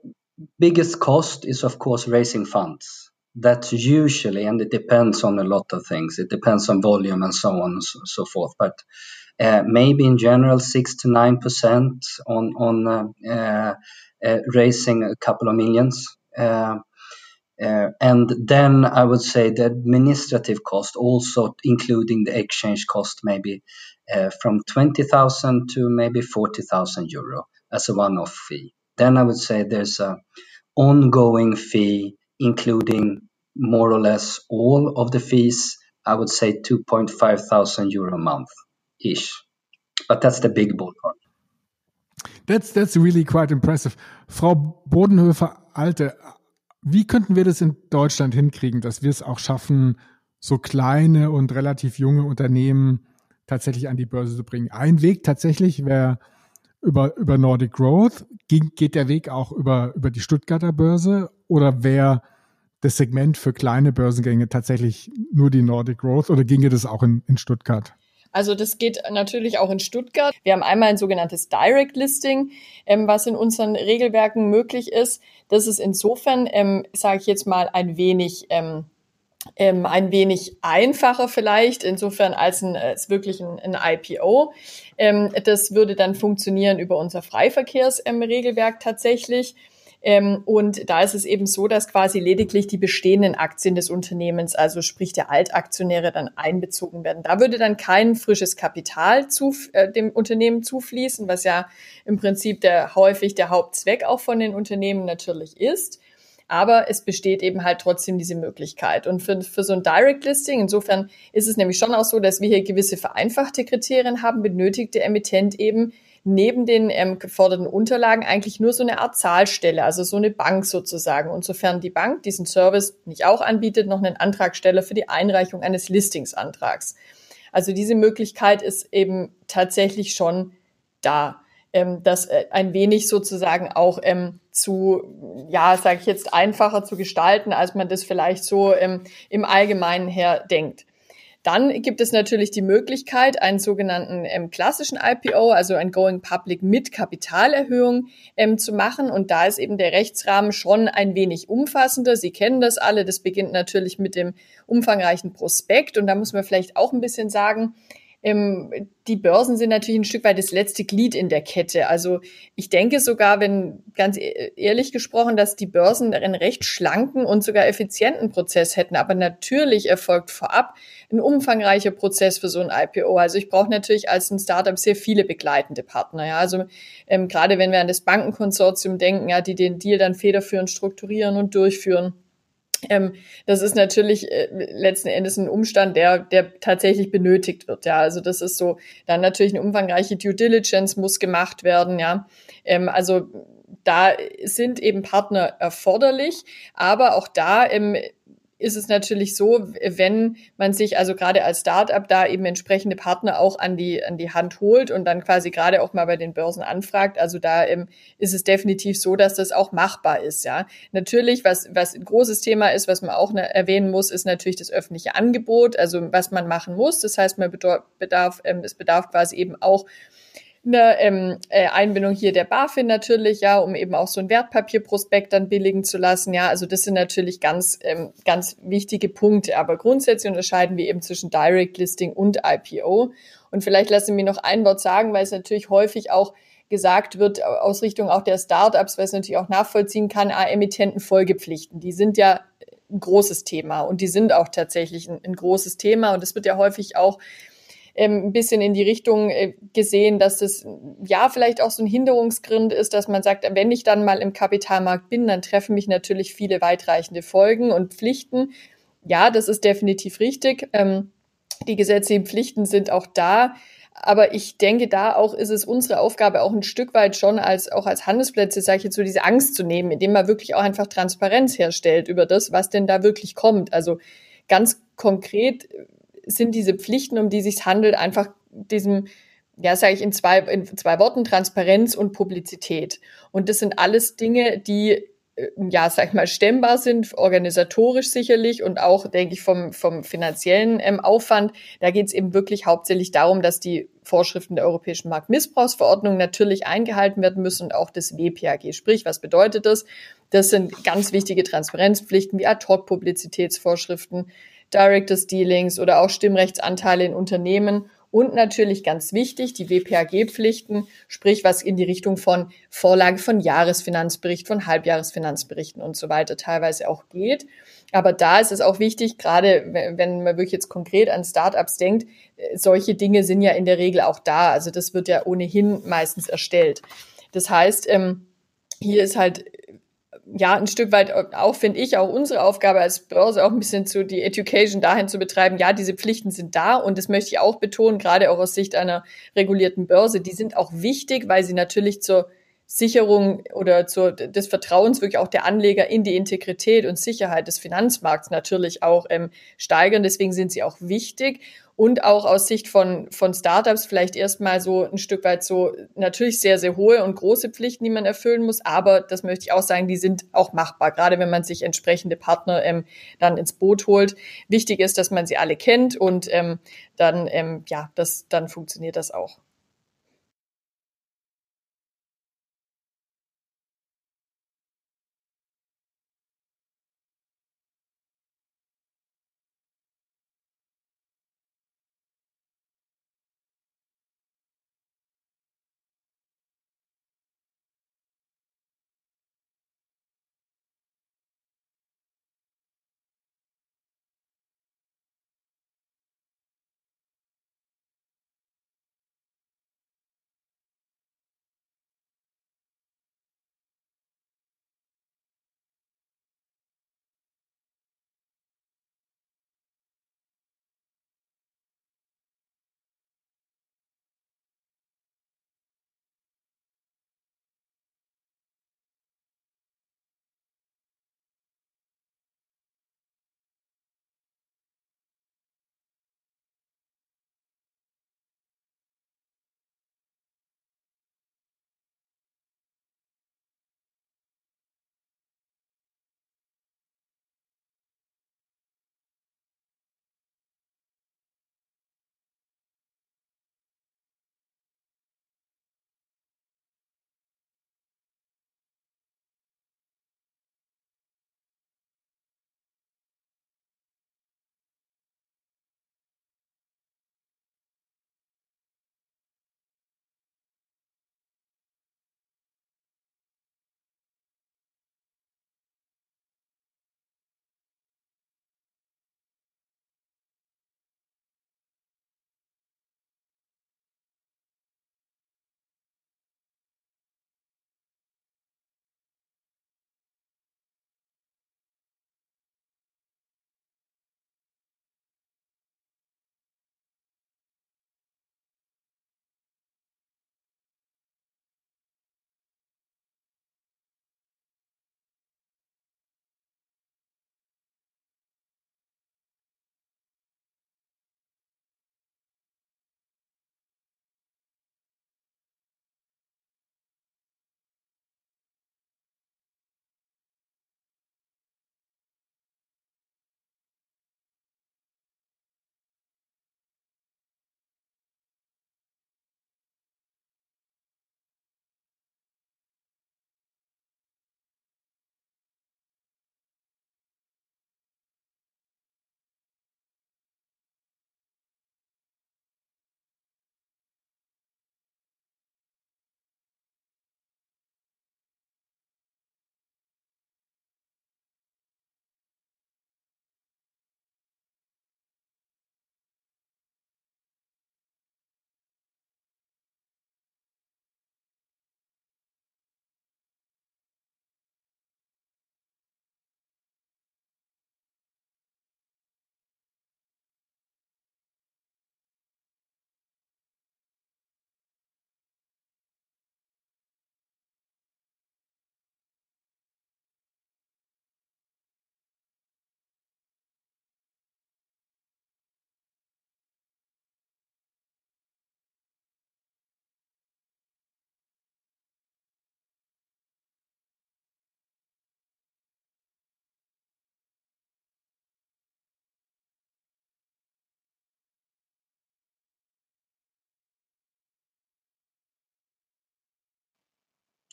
biggest cost is of course raising funds. That's usually, and it depends on a lot of things. It depends on volume and so on and so, so forth. But uh, maybe in general, six to nine percent on on uh, uh, raising a couple of millions. Uh, uh, and then I would say the administrative cost, also including the exchange cost, maybe uh, from 20,000 to maybe 40,000 euro as a one-off fee. Then I would say there's a ongoing fee, including more or less all of the fees. I would say 2.5 thousand euro a month ish, but that's the big ballpark. That's that's really quite impressive. Frau Bodenhöfer-Alte, wie könnten wir das in Deutschland hinkriegen, dass wir es auch schaffen, so kleine und relativ junge Unternehmen tatsächlich an die Börse zu bringen? Ein Weg tatsächlich wäre über, über Nordic Growth. Geht, geht der Weg auch über, über die Stuttgarter Börse oder wäre das Segment für kleine Börsengänge tatsächlich nur die Nordic Growth oder ginge das auch in, in Stuttgart? Also das geht natürlich auch in Stuttgart. Wir haben einmal ein sogenanntes Direct Listing, ähm, was in unseren Regelwerken möglich ist. Das ist insofern, ähm, sage ich jetzt mal, ein wenig ähm, ähm, ein wenig einfacher vielleicht, insofern als, ein, als wirklich ein, ein IPO. Ähm, das würde dann funktionieren über unser Freiverkehrsregelwerk ähm, tatsächlich. Ähm, und da ist es eben so, dass quasi lediglich die bestehenden Aktien des Unternehmens, also sprich der Altaktionäre, dann einbezogen werden. Da würde dann kein frisches Kapital zu, äh, dem Unternehmen zufließen, was ja im Prinzip der häufig der Hauptzweck auch von den Unternehmen natürlich ist. Aber es besteht eben halt trotzdem diese Möglichkeit. Und für, für so ein Direct Listing, insofern ist es nämlich schon auch so, dass wir hier gewisse vereinfachte Kriterien haben, benötigt der Emittent eben neben den ähm, geforderten Unterlagen eigentlich nur so eine Art Zahlstelle, also so eine Bank sozusagen. Und sofern die Bank diesen Service nicht auch anbietet, noch einen Antragsteller für die Einreichung eines Listingsantrags. Also diese Möglichkeit ist eben tatsächlich schon da ähm, das äh, ein wenig sozusagen auch ähm, zu, ja, sage ich jetzt, einfacher zu gestalten, als man das vielleicht so ähm, im Allgemeinen her denkt. Dann gibt es natürlich die Möglichkeit, einen sogenannten ähm, klassischen IPO, also ein Going Public mit Kapitalerhöhung ähm, zu machen. Und da ist eben der Rechtsrahmen schon ein wenig umfassender. Sie kennen das alle. Das beginnt natürlich mit dem umfangreichen Prospekt. Und da muss man vielleicht auch ein bisschen sagen, ähm, die Börsen sind natürlich ein Stück weit das letzte Glied in der Kette. Also ich denke sogar, wenn ganz e-, ehrlich gesprochen, dass die Börsen einen recht schlanken und sogar effizienten Prozess hätten. Aber natürlich erfolgt vorab ein umfangreicher Prozess für so ein IPO. Also ich brauche natürlich als ein Startup sehr viele begleitende Partner. Ja. Also ähm, gerade wenn wir an das Bankenkonsortium denken, ja, die den Deal dann federführend strukturieren und durchführen ähm, das ist natürlich äh, letzten Endes ein Umstand, der, der tatsächlich benötigt wird. Ja, also das ist so. Dann natürlich eine umfangreiche Due Diligence muss gemacht werden. Ja, ähm, also da sind eben Partner erforderlich, aber auch da ähm, ist es natürlich so, wenn man sich also gerade als Startup da eben entsprechende Partner auch an die, an die Hand holt und dann quasi gerade auch mal bei den Börsen anfragt. Also da ähm, ist es definitiv so, dass das auch machbar ist, ja. Natürlich, was, was ein großes Thema ist, was man auch ne, erwähnen muss, ist natürlich das öffentliche Angebot, also was man machen muss. Das heißt, man bedarf, ähm, es bedarf quasi eben auch eine ähm, äh, Einbindung hier der BaFin natürlich, ja, um eben auch so ein Wertpapierprospekt dann billigen zu lassen. Ja, also das sind natürlich ganz, ähm, ganz wichtige Punkte. Aber grundsätzlich unterscheiden wir eben zwischen Direct Listing und IPO. Und vielleicht lassen wir noch ein Wort sagen, weil es natürlich häufig auch gesagt wird aus Richtung auch der Startups, weil es natürlich auch nachvollziehen kann, ah, Emittentenfolgepflichten. Die sind ja ein großes Thema und die sind auch tatsächlich ein, ein großes Thema und es wird ja häufig auch ähm, ein bisschen in die Richtung äh, gesehen, dass das ja vielleicht auch so ein Hinderungsgrund ist, dass man sagt, wenn ich dann mal im Kapitalmarkt bin, dann treffen mich natürlich viele weitreichende Folgen und Pflichten. Ja, das ist definitiv richtig. Ähm, die gesetzlichen Pflichten sind auch da. Aber ich denke, da auch ist es unsere Aufgabe, auch ein Stück weit schon als, auch als Handelsplätze, sage ich jetzt so, diese Angst zu nehmen, indem man wirklich auch einfach Transparenz herstellt über das, was denn da wirklich kommt. Also ganz konkret sind diese Pflichten, um die sich handelt, einfach diesem, ja, sage ich in zwei, in zwei Worten, Transparenz und Publizität. Und das sind alles Dinge, die äh, ja, sag ich mal, stemmbar sind, organisatorisch sicherlich und auch, denke ich, vom, vom finanziellen ähm, Aufwand. Da geht es eben wirklich hauptsächlich darum, dass die Vorschriften der Europäischen Marktmissbrauchsverordnung natürlich eingehalten werden müssen und auch des WPAG. Sprich, was bedeutet das? Das sind ganz wichtige Transparenzpflichten wie Ad-Hoc-Publizitätsvorschriften, Directors Dealings oder auch Stimmrechtsanteile in Unternehmen und natürlich ganz wichtig, die WPAG-Pflichten, sprich was in die Richtung von Vorlage von Jahresfinanzbericht, von Halbjahresfinanzberichten und so weiter teilweise auch geht. Aber da ist es auch wichtig, gerade wenn man wirklich jetzt konkret an Startups denkt, äh, solche Dinge sind ja in der Regel auch da. Also das wird ja ohnehin meistens erstellt. Das heißt, ähm, hier ist halt ja, ein Stück weit auch, finde ich, auch unsere Aufgabe als Börse auch ein bisschen zu die Education dahin zu betreiben. Ja, diese Pflichten sind da und das möchte ich auch betonen, gerade auch aus Sicht einer regulierten Börse. Die sind auch wichtig, weil sie natürlich zur Sicherung oder zur, des Vertrauens wirklich auch der Anleger in die Integrität und Sicherheit des Finanzmarkts natürlich auch ähm, steigern. Deswegen sind sie auch wichtig und auch aus Sicht von, von Startups vielleicht erstmal so ein Stück weit so natürlich sehr, sehr hohe und große Pflichten, die man erfüllen muss. Aber das möchte ich auch sagen, die sind auch machbar, gerade wenn man sich entsprechende Partner ähm, dann ins Boot holt. Wichtig ist, dass man sie alle kennt und ähm, dann, ähm, ja, das, dann funktioniert das auch.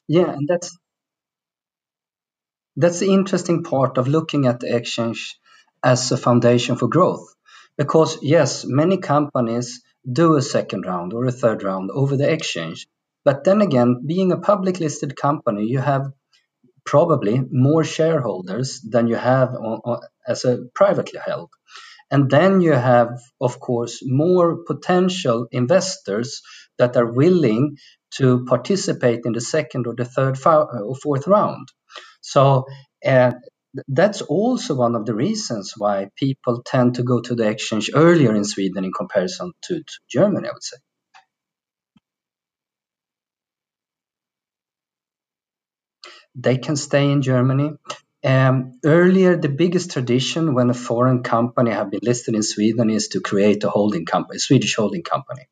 Yeah, and that's that's the interesting part of looking at the exchange as a foundation for growth. Because yes, many companies do a second round or a third round over the exchange. But then again, being a public listed company, you have probably more shareholders than you have on, on, as a privately held. And then you have, of course, more potential investors that are willing to participate in the second or the third or fourth round. So uh, that's also one of the reasons why people tend to go to the exchange earlier in Sweden in comparison to, to Germany, I would say. They can stay in Germany. Um, earlier, the biggest tradition when a foreign company have been listed in Sweden is to create a holding company, a Swedish holding company.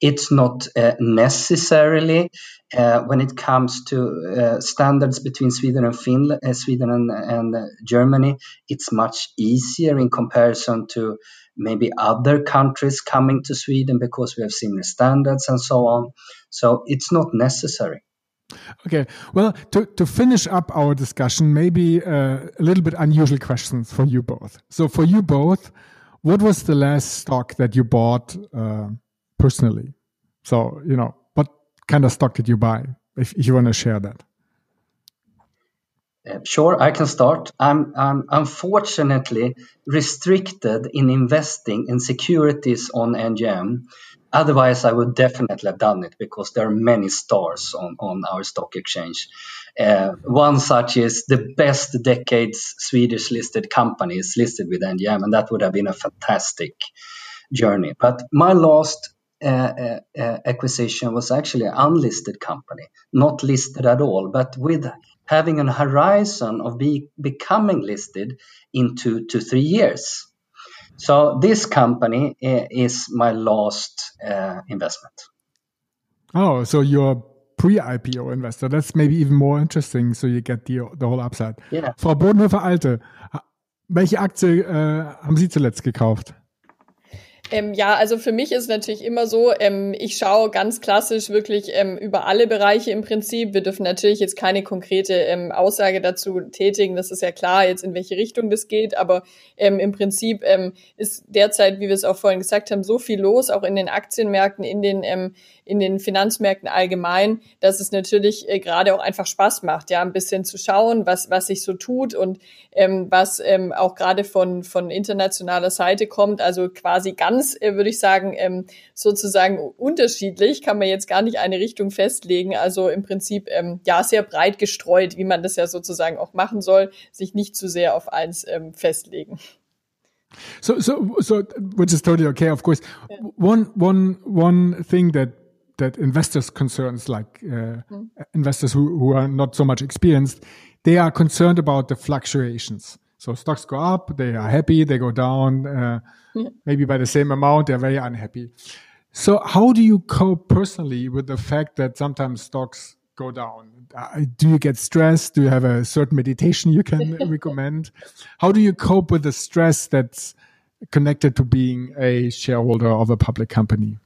It's not uh, necessarily uh, when it comes to uh, standards between Sweden and Finland, uh, Sweden and, and uh, Germany. It's much easier in comparison to maybe other countries coming to Sweden because we have similar standards and so on. So it's not necessary. Okay, well, to, to finish up our discussion, maybe uh, a little bit unusual questions for you both. So, for you both, what was the last stock that you bought uh, personally? So, you know, what kind of stock did you buy? If, if you want to share that. Uh, sure, I can start. I'm, I'm unfortunately restricted in investing in securities on NGM. Otherwise, I would definitely have done it because there are many stars on, on our stock exchange. Uh, one such is the best decades Swedish listed companies listed with NGM, and that would have been a fantastic journey. But my last acquisition was actually an unlisted company, not listed at all, but with having an horizon of be, becoming listed in two to three years. So this company is my last uh, investment. Oh, so you're pre-IPO investor. That's maybe even more interesting. So you get the, the whole upside. Yeah. Frau Bodenhöfer-Alte, welche Aktie äh, haben Sie zuletzt gekauft? Ähm, ja, also für mich ist natürlich immer so, ähm, ich schaue ganz klassisch wirklich ähm, über alle Bereiche im Prinzip. Wir dürfen natürlich jetzt keine konkrete ähm, Aussage dazu tätigen. Das ist ja klar, jetzt in welche Richtung das geht. Aber ähm, im Prinzip ähm, ist derzeit, wie wir es auch vorhin gesagt haben, so viel los, auch in den Aktienmärkten, in den in den Finanzmärkten allgemein, dass es natürlich äh, gerade auch einfach Spaß macht, ja, ein bisschen zu schauen, was, was sich so tut und was auch gerade von, von internationaler Seite kommt. Also quasi ganz, äh, würde ich sagen, ähm, sozusagen unterschiedlich, kann man jetzt gar nicht eine Richtung festlegen. Also im Prinzip ähm, ja sehr breit gestreut, wie man das ja sozusagen auch machen soll, sich nicht zu sehr auf eins ähm, festlegen. So, so, so, which is totally okay. Of course, yeah. one, one, one thing that that investors concerns like uh, mm. investors who, who are not so much experienced they are concerned about the fluctuations so stocks go up they are happy they go down uh, yeah. maybe by the same amount they're very unhappy. So how do you cope personally with the fact that sometimes stocks go down? Uh, do you get stressed? Do you have a certain meditation you can recommend? How do you cope with the stress that's connected to being a shareholder of a public company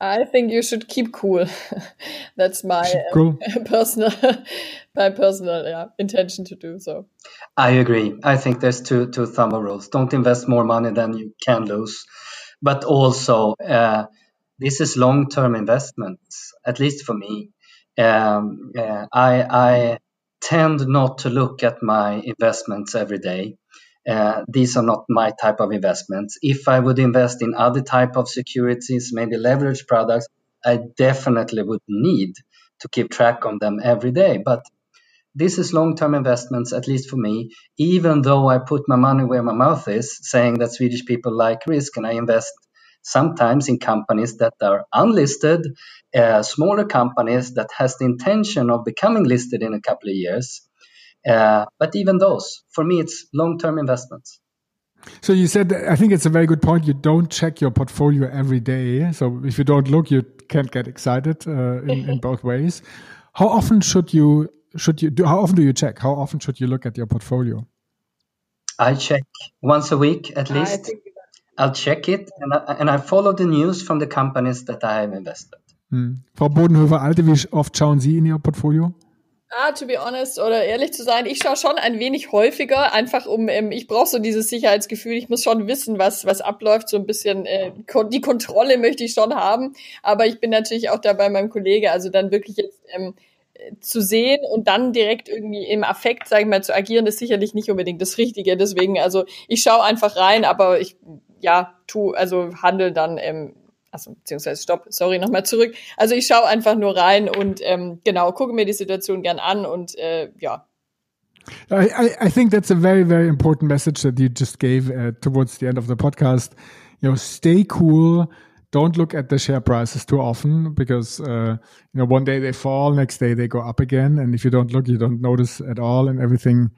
I think you should keep cool. That's my cool. personal, my personal yeah, intention to do so. I agree. I think there's two two thumb rules. Don't invest more money than you can lose, but also uh, this is long term investments. At least for me, um, uh, I I tend not to look at my investments every day uh, these are not my type of investments. If I would invest in other type of securities, maybe leverage products, I definitely would need to keep track on them every day. But this is long-term investments, at least for me. Even though I put my money where my mouth is, saying that Swedish people like risk, and I invest sometimes in companies that are unlisted, uh, smaller companies that has the intention of becoming listed in a couple of years. Uh, but even those, for me, it's long term investments. So you said, I think it's a very good point. You don't check your portfolio every day. So if you don't look, you can't get excited uh, in, in both ways. How often should you should you do? How often do you check? How often should you look at your portfolio? I check once a week at least. I'll check it, and I, and I follow the news from the companies that I have invested. Hm. Frau Bodenhöfer-Alte, wie oft schauen Sie in Ihr Portfolio? Ah, to be honest oder ehrlich zu sein, ich schaue schon ein wenig häufiger, einfach um, ähm, ich brauche so dieses Sicherheitsgefühl, ich muss schon wissen, was, was abläuft, so ein bisschen, äh, die Kontrolle möchte ich schon haben, aber ich bin natürlich auch da bei meinem Kollege, also dann wirklich jetzt ähm, zu sehen und dann direkt irgendwie im Affekt, sage ich mal, zu agieren, ist sicherlich nicht unbedingt das Richtige. Deswegen, also ich schaue einfach rein, aber ich, ja, tu, also handel dann, ähm, also beziehungsweise stopp, sorry, nochmal zurück. Also ich schaue einfach nur rein und ähm, genau, gucke mir die Situation gern an und äh, ja. I, I think that's a very, very important message that you just gave uh, towards the end of the podcast. You know, stay cool, don't look at the share prices too often because uh, you know one day they fall, next day they go up again, and if you don't look, you don't notice at all, and everything.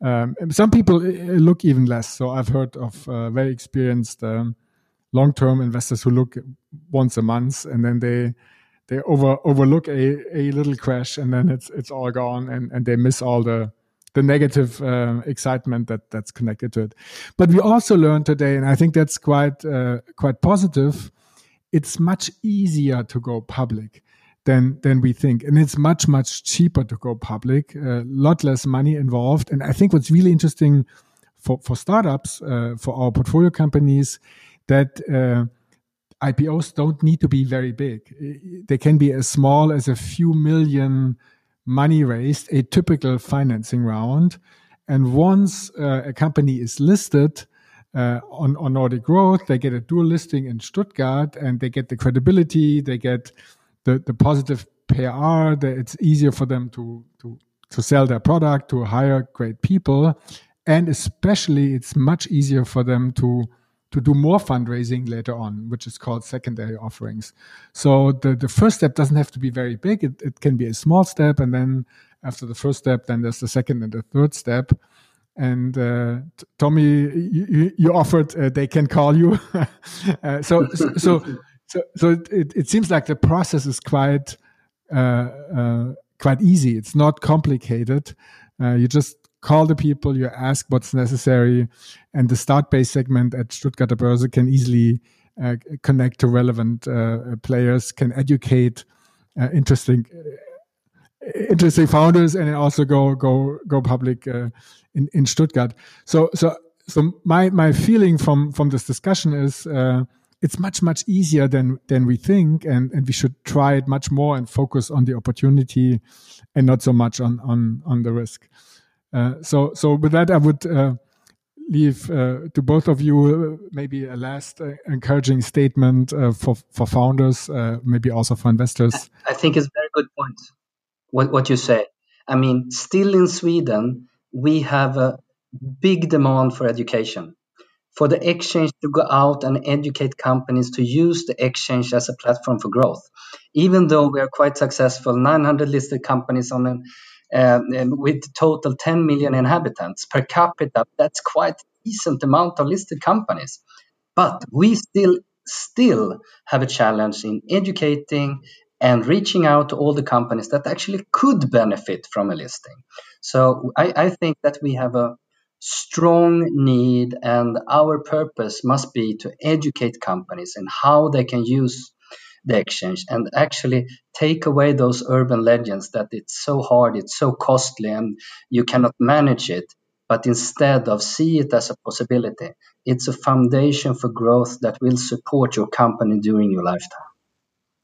Um, some people uh, look even less. So I've heard of uh, very experienced um, long-term investors who look once a month, and then they they over overlook a, a little crash, and then it's it's all gone, and, and they miss all the the negative uh, excitement that that's connected to it. But we also learned today, and I think that's quite uh, quite positive it's much easier to go public than than we think and it's much much cheaper to go public a uh, lot less money involved and i think what's really interesting for for startups uh, for our portfolio companies that uh, IPOs don't need to be very big. They can be as small as a few million money raised, a typical financing round. And once uh, a company is listed, uh, on, on Nordic Growth. They get a dual listing in Stuttgart and they get the credibility, they get the, the positive PR, it's easier for them to, to, to sell their product, to hire great people. And especially, it's much easier for them to, to do more fundraising later on, which is called secondary offerings. So the, the first step doesn't have to be very big. It, it can be a small step. And then after the first step, then there's the second and the third step. and uh, Tommy, you, you offered uh, they can call you. uh, so, so, so, so, it, it seems like the process is quite uh, uh, quite easy. It's not complicated. Uh, you just call the people, you ask what's necessary, and the start base segment at Stuttgarter Börse can easily connect to relevant players, can educate interesting interesting founders and also go go go public uh, in in Stuttgart. So so so my my feeling from from this discussion is uh, it's much much easier than than we think, and and we should try it much more and focus on the opportunity and not so much on on on the risk. Uh, so so with that, I would. Uh, leave uh, to both of you maybe a last encouraging statement for for founders, maybe also for investors. I think it's a very good point what, what you say. I mean, still in Sweden, we have a big demand for education. For the exchange to go out and educate companies to use the exchange as a platform for growth. Even though we are quite successful, 900 listed companies on an, uh, with total 10 million inhabitants per capita, that's quite a decent amount of listed companies. But we still still have a challenge in educating and reaching out to all the companies that actually could benefit from a listing. So I, I think that we have a strong need, and our purpose must be to educate companies and how they can use the exchange and actually take away those urban legends that it's so hard, it's so costly, and you cannot manage it. But instead of see it as a possibility, it's a foundation for growth that will support your company during your lifetime.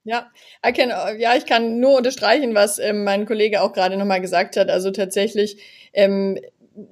Ja, I can, ja, ich kann nur unterstreichen, was ähm, mein Kollege auch gerade nochmal gesagt hat. Also tatsächlich ähm,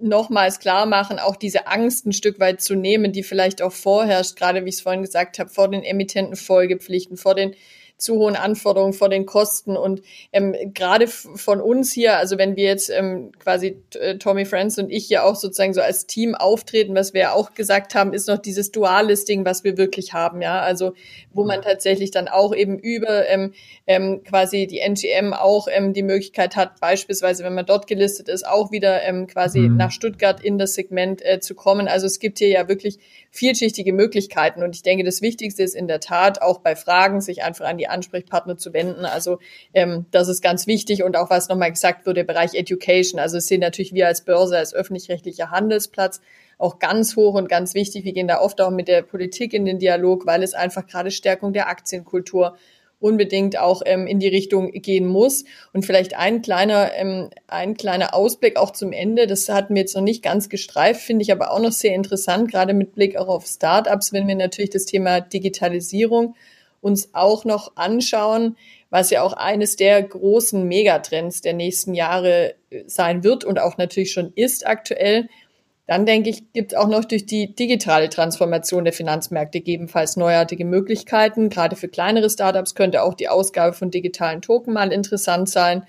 nochmals klar machen, auch diese Angst ein Stück weit zu nehmen, die vielleicht auch vorherrscht, gerade wie ich es vorhin gesagt habe, vor den Emittentenfolgepflichten, vor den zu hohen Anforderungen vor den Kosten. Und ähm, gerade von uns hier, also wenn wir jetzt ähm, quasi äh, Tommy Friends und ich hier auch sozusagen so als Team auftreten, was wir auch gesagt haben, ist noch dieses Dual-Listing, was wir wirklich haben, ja. Also wo man tatsächlich dann auch eben über ähm, ähm, quasi die NGM auch ähm, die Möglichkeit hat, beispielsweise, wenn man dort gelistet ist, auch wieder ähm, quasi mhm. nach Stuttgart in das Segment äh, zu kommen. Also es gibt hier ja wirklich vielschichtige Möglichkeiten. Und ich denke, das Wichtigste ist in der Tat auch bei Fragen sich einfach an die Ansprechpartner zu wenden. Also ähm, das ist ganz wichtig und auch was nochmal gesagt wurde, Bereich Education. Also es sehen natürlich wir als Börse, als öffentlich-rechtlicher Handelsplatz auch ganz hoch und ganz wichtig. Wir gehen da oft auch mit der Politik in den Dialog, weil es einfach gerade Stärkung der Aktienkultur unbedingt auch ähm, in die Richtung gehen muss. Und vielleicht ein kleiner, ähm, ein kleiner Ausblick auch zum Ende. Das hatten wir jetzt noch nicht ganz gestreift, finde ich aber auch noch sehr interessant, gerade mit Blick auch auf Startups, wenn wir natürlich das Thema Digitalisierung uns auch noch anschauen, was ja auch eines der großen Megatrends der nächsten Jahre sein wird und auch natürlich schon ist aktuell. Dann denke ich, gibt es auch noch durch die digitale Transformation der Finanzmärkte gegebenenfalls neuartige Möglichkeiten. Gerade für kleinere Startups könnte auch die Ausgabe von digitalen Token mal interessant sein.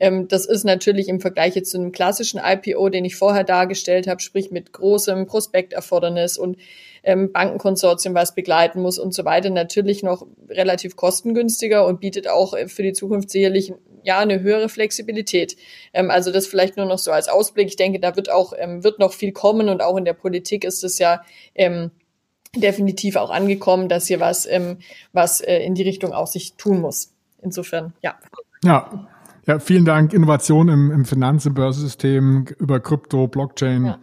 Ähm, das ist natürlich im Vergleich jetzt zu einem klassischen IPO, den ich vorher dargestellt habe, sprich mit großem Prospekterfordernis und ähm, Bankenkonsortium, was begleiten muss und so weiter, natürlich noch relativ kostengünstiger und bietet auch äh, für die Zukunft sicherlich ja eine höhere Flexibilität. Ähm, also das vielleicht nur noch so als Ausblick. Ich denke, da wird auch ähm, wird noch viel kommen und auch in der Politik ist es ja ähm, definitiv auch angekommen, dass hier was ähm, was äh, in die Richtung auch sich tun muss. Insofern, ja. Ja. Ja, vielen Dank. Innovation im, im Finanz- und Börsensystem über Krypto, Blockchain. Ja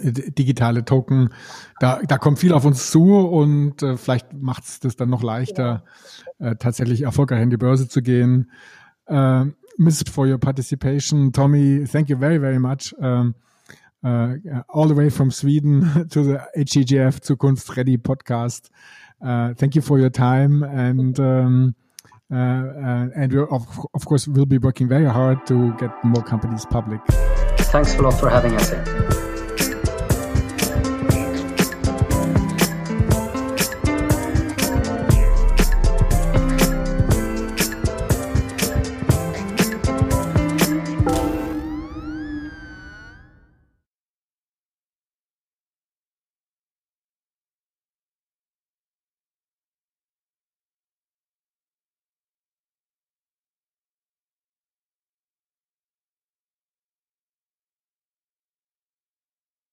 digitale Token. Da, da kommt viel auf uns zu und äh, vielleicht macht es das dann noch leichter, äh, tatsächlich erfolgreich in die Börse zu gehen. Uh, Miss for your participation. Tommy, thank you very, very much. Um, uh, all the way from Sweden to the HEGF Zukunft Ready podcast. Uh, thank you for your time and um, uh, Uh, uh, and we of, of course we'll be working very hard to get more companies public. Thanks a lot for having us here.